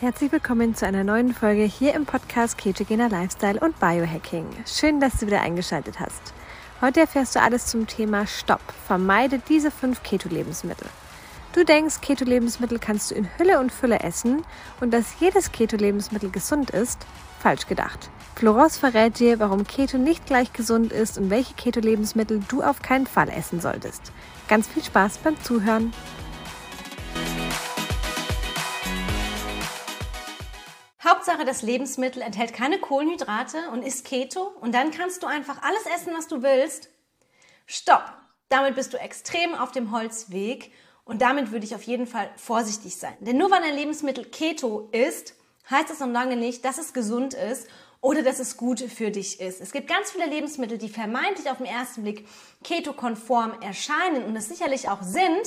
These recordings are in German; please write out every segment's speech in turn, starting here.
Herzlich willkommen zu einer neuen Folge hier im Podcast Ketogener Lifestyle und Biohacking. Schön, dass du wieder eingeschaltet hast. Heute erfährst du alles zum Thema Stopp. Vermeide diese fünf Keto-Lebensmittel. Du denkst, Keto-Lebensmittel kannst du in Hülle und Fülle essen und dass jedes Keto-Lebensmittel gesund ist? Falsch gedacht. Floros verrät dir, warum Keto nicht gleich gesund ist und welche Keto-Lebensmittel du auf keinen Fall essen solltest. Ganz viel Spaß beim Zuhören. Hauptsache, das Lebensmittel enthält keine Kohlenhydrate und ist Keto und dann kannst du einfach alles essen, was du willst. Stopp! Damit bist du extrem auf dem Holzweg und damit würde ich auf jeden Fall vorsichtig sein. Denn nur weil ein Lebensmittel Keto ist, heißt das noch lange nicht, dass es gesund ist oder dass es gut für dich ist. Es gibt ganz viele Lebensmittel, die vermeintlich auf den ersten Blick keto-konform erscheinen und es sicherlich auch sind,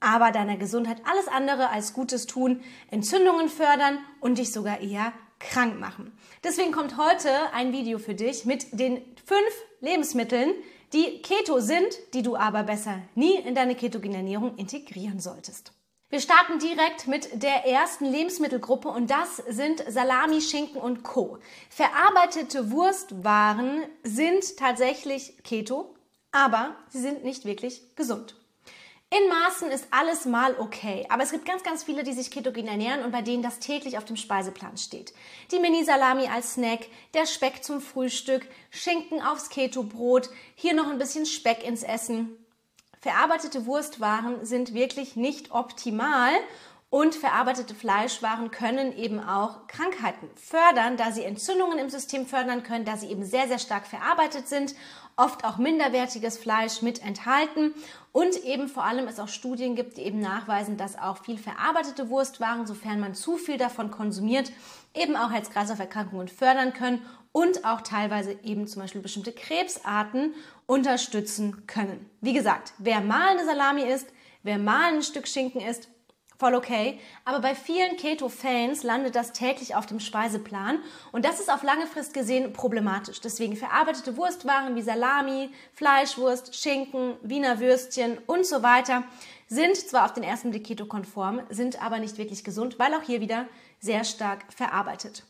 aber deiner Gesundheit alles andere als Gutes tun, Entzündungen fördern und dich sogar eher krank machen. Deswegen kommt heute ein Video für dich mit den fünf Lebensmitteln, die Keto sind, die du aber besser nie in deine ketogene Ernährung integrieren solltest. Wir starten direkt mit der ersten Lebensmittelgruppe und das sind Salami, Schinken und Co. Verarbeitete Wurstwaren sind tatsächlich Keto, aber sie sind nicht wirklich gesund. In Maßen ist alles mal okay, aber es gibt ganz, ganz viele, die sich ketogen ernähren und bei denen das täglich auf dem Speiseplan steht. Die Mini-Salami als Snack, der Speck zum Frühstück, Schinken aufs Keto-Brot, hier noch ein bisschen Speck ins Essen. Verarbeitete Wurstwaren sind wirklich nicht optimal und verarbeitete Fleischwaren können eben auch Krankheiten fördern, da sie Entzündungen im System fördern können, da sie eben sehr, sehr stark verarbeitet sind oft auch minderwertiges Fleisch mit enthalten und eben vor allem es auch Studien gibt, die eben nachweisen, dass auch viel verarbeitete Wurstwaren, sofern man zu viel davon konsumiert, eben auch Herz-Kreislauf-Erkrankungen fördern können und auch teilweise eben zum Beispiel bestimmte Krebsarten unterstützen können. Wie gesagt, wer mal eine Salami isst, wer mal ein Stück Schinken isst, voll okay. Aber bei vielen Keto-Fans landet das täglich auf dem Speiseplan und das ist auf lange Frist gesehen problematisch. Deswegen verarbeitete Wurstwaren wie Salami, Fleischwurst, Schinken, Wiener Würstchen und so weiter sind zwar auf den ersten Blick keto-konform, sind aber nicht wirklich gesund, weil auch hier wieder sehr stark verarbeitet.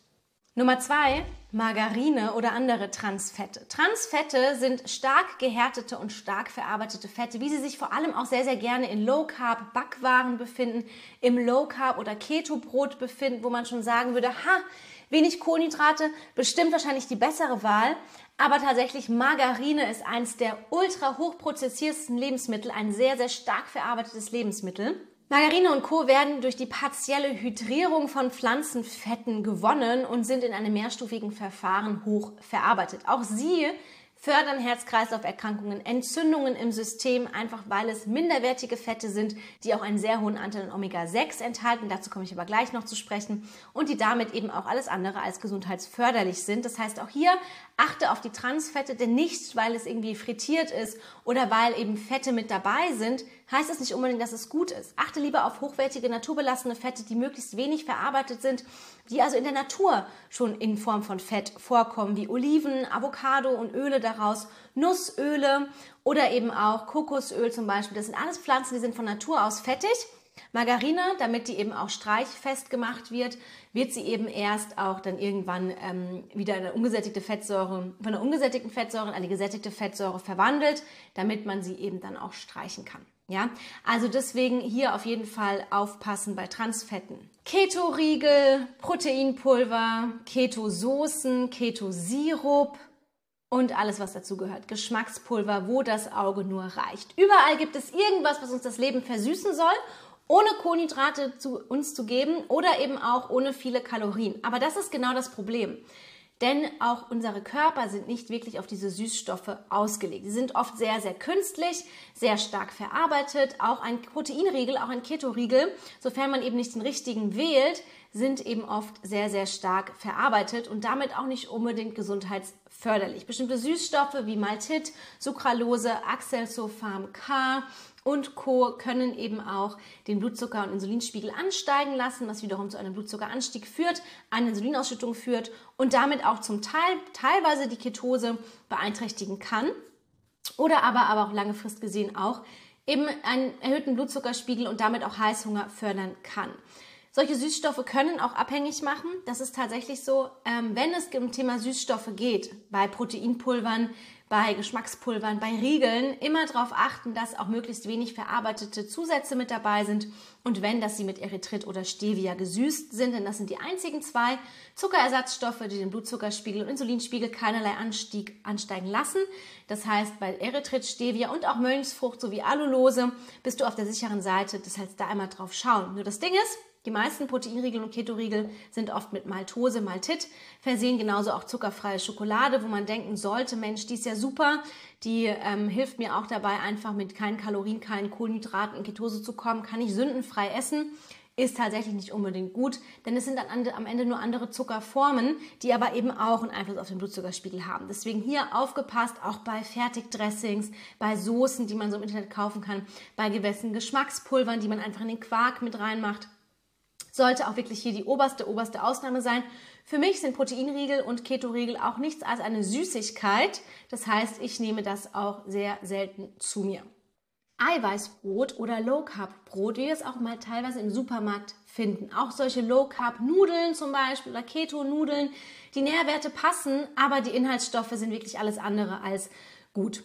Nummer zwei, Margarine oder andere Transfette. Transfette sind stark gehärtete und stark verarbeitete Fette, wie sie sich vor allem auch sehr, sehr gerne in Low Carb Backwaren befinden, im Low Carb oder Keto Brot befinden, wo man schon sagen würde, ha, wenig Kohlenhydrate, bestimmt wahrscheinlich die bessere Wahl. Aber tatsächlich Margarine ist eins der ultra hochprozessiertesten Lebensmittel, ein sehr, sehr stark verarbeitetes Lebensmittel. Margarine und Co. werden durch die partielle Hydrierung von Pflanzenfetten gewonnen und sind in einem mehrstufigen Verfahren hoch verarbeitet. Auch sie fördern Herz-Kreislauf-Erkrankungen, Entzündungen im System, einfach weil es minderwertige Fette sind, die auch einen sehr hohen Anteil an Omega-6 enthalten. Dazu komme ich aber gleich noch zu sprechen. Und die damit eben auch alles andere als gesundheitsförderlich sind. Das heißt, auch hier achte auf die Transfette, denn nicht, weil es irgendwie frittiert ist oder weil eben Fette mit dabei sind, heißt es nicht unbedingt, dass es gut ist. Achte lieber auf hochwertige, naturbelassene Fette, die möglichst wenig verarbeitet sind, die also in der Natur schon in Form von Fett vorkommen, wie Oliven, Avocado und Öle daraus, Nussöle oder eben auch Kokosöl zum Beispiel. Das sind alles Pflanzen, die sind von Natur aus fettig Margarine, damit die eben auch streichfest gemacht wird, wird sie eben erst auch dann irgendwann ähm, wieder eine ungesättigte Fettsäure, von einer ungesättigten Fettsäure in eine gesättigte Fettsäure verwandelt, damit man sie eben dann auch streichen kann. Ja, also deswegen hier auf jeden Fall aufpassen bei Transfetten. Keto-Riegel, Proteinpulver, Keto-Soßen, Keto-Sirup, und alles, was dazu gehört. Geschmackspulver, wo das Auge nur reicht. Überall gibt es irgendwas, was uns das Leben versüßen soll ohne Kohlenhydrate zu uns zu geben oder eben auch ohne viele Kalorien. Aber das ist genau das Problem. Denn auch unsere Körper sind nicht wirklich auf diese Süßstoffe ausgelegt. Sie sind oft sehr, sehr künstlich, sehr stark verarbeitet. Auch ein Proteinriegel, auch ein Ketoriegel, sofern man eben nicht den richtigen wählt, sind eben oft sehr, sehr stark verarbeitet und damit auch nicht unbedingt gesundheitsförderlich. Bestimmte Süßstoffe wie Maltit, Sucralose, Accelsulfam K und Co. können eben auch den Blutzucker- und Insulinspiegel ansteigen lassen, was wiederum zu einem Blutzuckeranstieg führt, eine Insulinausschüttung führt und damit auch zum Teil teilweise die Ketose beeinträchtigen kann oder aber, aber auch lange gesehen auch eben einen erhöhten Blutzuckerspiegel und damit auch Heißhunger fördern kann. Solche Süßstoffe können auch abhängig machen. Das ist tatsächlich so, ähm, wenn es um Thema Süßstoffe geht, bei Proteinpulvern, bei Geschmackspulvern, bei Riegeln, immer darauf achten, dass auch möglichst wenig verarbeitete Zusätze mit dabei sind und wenn, dass sie mit Erythrit oder Stevia gesüßt sind, denn das sind die einzigen zwei Zuckerersatzstoffe, die den Blutzuckerspiegel und Insulinspiegel keinerlei Anstieg, ansteigen lassen. Das heißt, bei Erythrit, Stevia und auch Mönchsfrucht sowie Alulose bist du auf der sicheren Seite. Das heißt, da einmal drauf schauen. Nur das Ding ist, die meisten Proteinriegel und Ketoriegel sind oft mit Maltose, Maltit versehen, genauso auch zuckerfreie Schokolade, wo man denken sollte, Mensch, die ist ja super, die ähm, hilft mir auch dabei, einfach mit keinen Kalorien, keinen Kohlenhydraten in Ketose zu kommen, kann ich sündenfrei essen. Ist tatsächlich nicht unbedingt gut, denn es sind dann am Ende nur andere Zuckerformen, die aber eben auch einen Einfluss auf den Blutzuckerspiegel haben. Deswegen hier aufgepasst, auch bei Fertigdressings, bei Soßen, die man so im Internet kaufen kann, bei gewissen Geschmackspulvern, die man einfach in den Quark mit reinmacht sollte auch wirklich hier die oberste, oberste Ausnahme sein. Für mich sind Proteinriegel und Ketoriegel auch nichts als eine Süßigkeit. Das heißt, ich nehme das auch sehr selten zu mir. Eiweißbrot oder Low Carb Brot, wie wir es auch mal teilweise im Supermarkt finden. Auch solche Low Carb Nudeln zum Beispiel oder Keto Nudeln. Die Nährwerte passen, aber die Inhaltsstoffe sind wirklich alles andere als gut.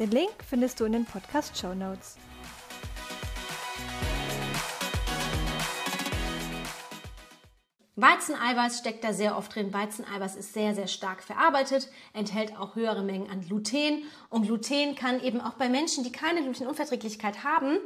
Den Link findest du in den Podcast Show Notes. Weizeneiweiß steckt da sehr oft drin. Weizeneiweiß ist sehr, sehr stark verarbeitet, enthält auch höhere Mengen an Gluten. Und Gluten kann eben auch bei Menschen, die keine Glutenunverträglichkeit haben,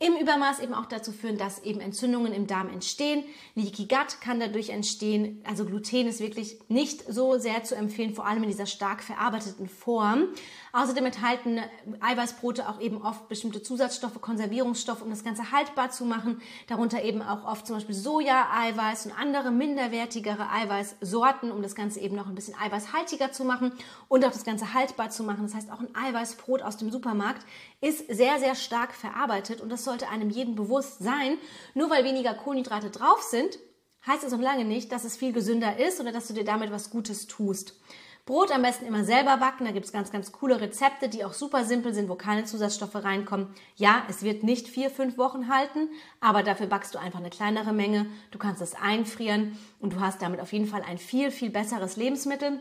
im Übermaß eben auch dazu führen, dass eben Entzündungen im Darm entstehen. Leaky Gut kann dadurch entstehen. Also Gluten ist wirklich nicht so sehr zu empfehlen, vor allem in dieser stark verarbeiteten Form. Außerdem enthalten Eiweißbrote auch eben oft bestimmte Zusatzstoffe, Konservierungsstoffe, um das Ganze haltbar zu machen. Darunter eben auch oft zum Beispiel Soja-Eiweiß und andere minderwertigere Eiweißsorten, um das Ganze eben noch ein bisschen eiweißhaltiger zu machen und auch das Ganze haltbar zu machen. Das heißt, auch ein Eiweißbrot aus dem Supermarkt ist sehr, sehr stark verarbeitet und das sollte einem jeden bewusst sein. Nur weil weniger Kohlenhydrate drauf sind, heißt es noch lange nicht, dass es viel gesünder ist oder dass du dir damit was Gutes tust. Brot am besten immer selber backen. Da gibt es ganz, ganz coole Rezepte, die auch super simpel sind, wo keine Zusatzstoffe reinkommen. Ja, es wird nicht vier, fünf Wochen halten, aber dafür backst du einfach eine kleinere Menge. Du kannst es einfrieren und du hast damit auf jeden Fall ein viel, viel besseres Lebensmittel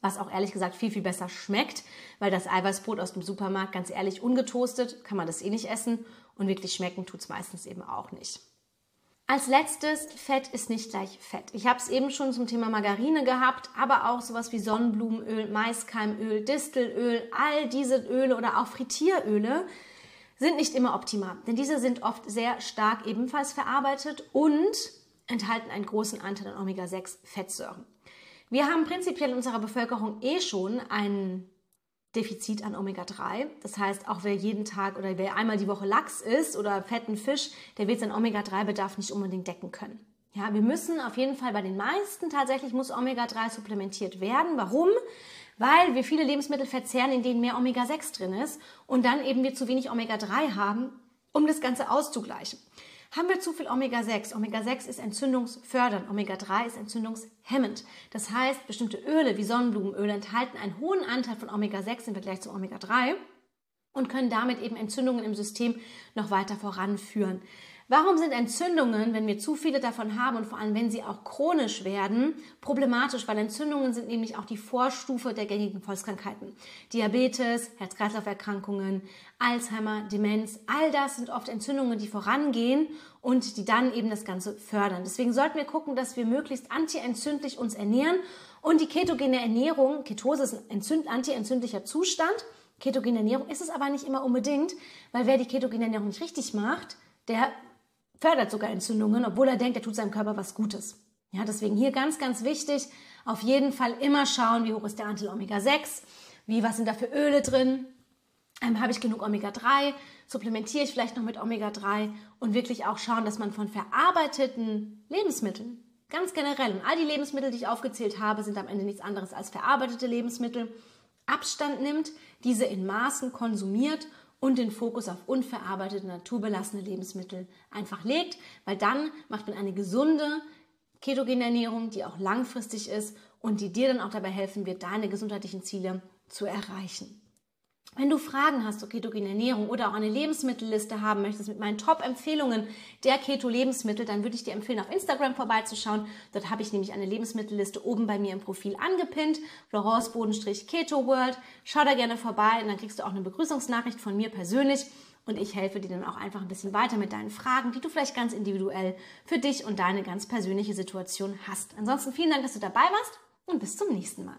was auch ehrlich gesagt viel, viel besser schmeckt, weil das Eiweißbrot aus dem Supermarkt, ganz ehrlich, ungetoastet, kann man das eh nicht essen und wirklich schmecken tut es meistens eben auch nicht. Als letztes, Fett ist nicht gleich Fett. Ich habe es eben schon zum Thema Margarine gehabt, aber auch sowas wie Sonnenblumenöl, Maiskeimöl, Distelöl, all diese Öle oder auch Frittieröle sind nicht immer optimal, denn diese sind oft sehr stark ebenfalls verarbeitet und enthalten einen großen Anteil an Omega-6-Fettsäuren. Wir haben prinzipiell in unserer Bevölkerung eh schon ein Defizit an Omega-3. Das heißt, auch wer jeden Tag oder wer einmal die Woche Lachs isst oder fetten Fisch, der wird seinen Omega-3-Bedarf nicht unbedingt decken können. Ja, wir müssen auf jeden Fall bei den meisten tatsächlich muss Omega-3 supplementiert werden. Warum? Weil wir viele Lebensmittel verzehren, in denen mehr Omega-6 drin ist und dann eben wir zu wenig Omega-3 haben, um das Ganze auszugleichen. Haben wir zu viel Omega-6? Omega-6 ist entzündungsfördernd, Omega-3 ist entzündungshemmend. Das heißt, bestimmte Öle wie Sonnenblumenöle enthalten einen hohen Anteil von Omega-6 im Vergleich zu Omega-3 und können damit eben Entzündungen im System noch weiter voranführen. Warum sind Entzündungen, wenn wir zu viele davon haben und vor allem wenn sie auch chronisch werden, problematisch? Weil Entzündungen sind nämlich auch die Vorstufe der gängigen Volkskrankheiten. Diabetes, Herz-Kreislauf-Erkrankungen, Alzheimer, Demenz, all das sind oft Entzündungen, die vorangehen und die dann eben das Ganze fördern. Deswegen sollten wir gucken, dass wir möglichst antientzündlich uns ernähren und die ketogene Ernährung, Ketose ist ein antientzündlicher Zustand, ketogene Ernährung ist es aber nicht immer unbedingt, weil wer die ketogene Ernährung nicht richtig macht, der fördert sogar Entzündungen, obwohl er denkt, er tut seinem Körper was Gutes. Ja, deswegen hier ganz, ganz wichtig, auf jeden Fall immer schauen, wie hoch ist der Anteil Omega-6, wie, was sind da für Öle drin, Ähm, Habe ich genug Omega-3? Supplementiere ich vielleicht noch mit Omega-3? Und wirklich auch schauen, dass man von verarbeiteten Lebensmitteln, ganz generell, und all die Lebensmittel, die ich aufgezählt habe, sind am Ende nichts anderes als verarbeitete Lebensmittel, Abstand nimmt, diese in Maßen konsumiert und den Fokus auf unverarbeitete, naturbelassene Lebensmittel einfach legt, weil dann macht man eine gesunde ketogene Ernährung, die auch langfristig ist und die dir dann auch dabei helfen wird, deine gesundheitlichen Ziele zu erreichen. Wenn du Fragen hast zur ketogenen Ernährung oder auch eine Lebensmittelliste haben möchtest mit meinen Top-Empfehlungen der Keto-Lebensmittel, dann würde ich dir empfehlen, auf Instagram vorbeizuschauen. Dort habe ich nämlich eine Lebensmittelliste oben bei mir im Profil angepinnt, Florence Keto World. Schau da gerne vorbei und dann kriegst du auch eine Begrüßungsnachricht von mir persönlich und ich helfe dir dann auch einfach ein bisschen weiter mit deinen Fragen, die du vielleicht ganz individuell für dich und deine ganz persönliche Situation hast. Ansonsten vielen Dank, dass du dabei warst und bis zum nächsten Mal.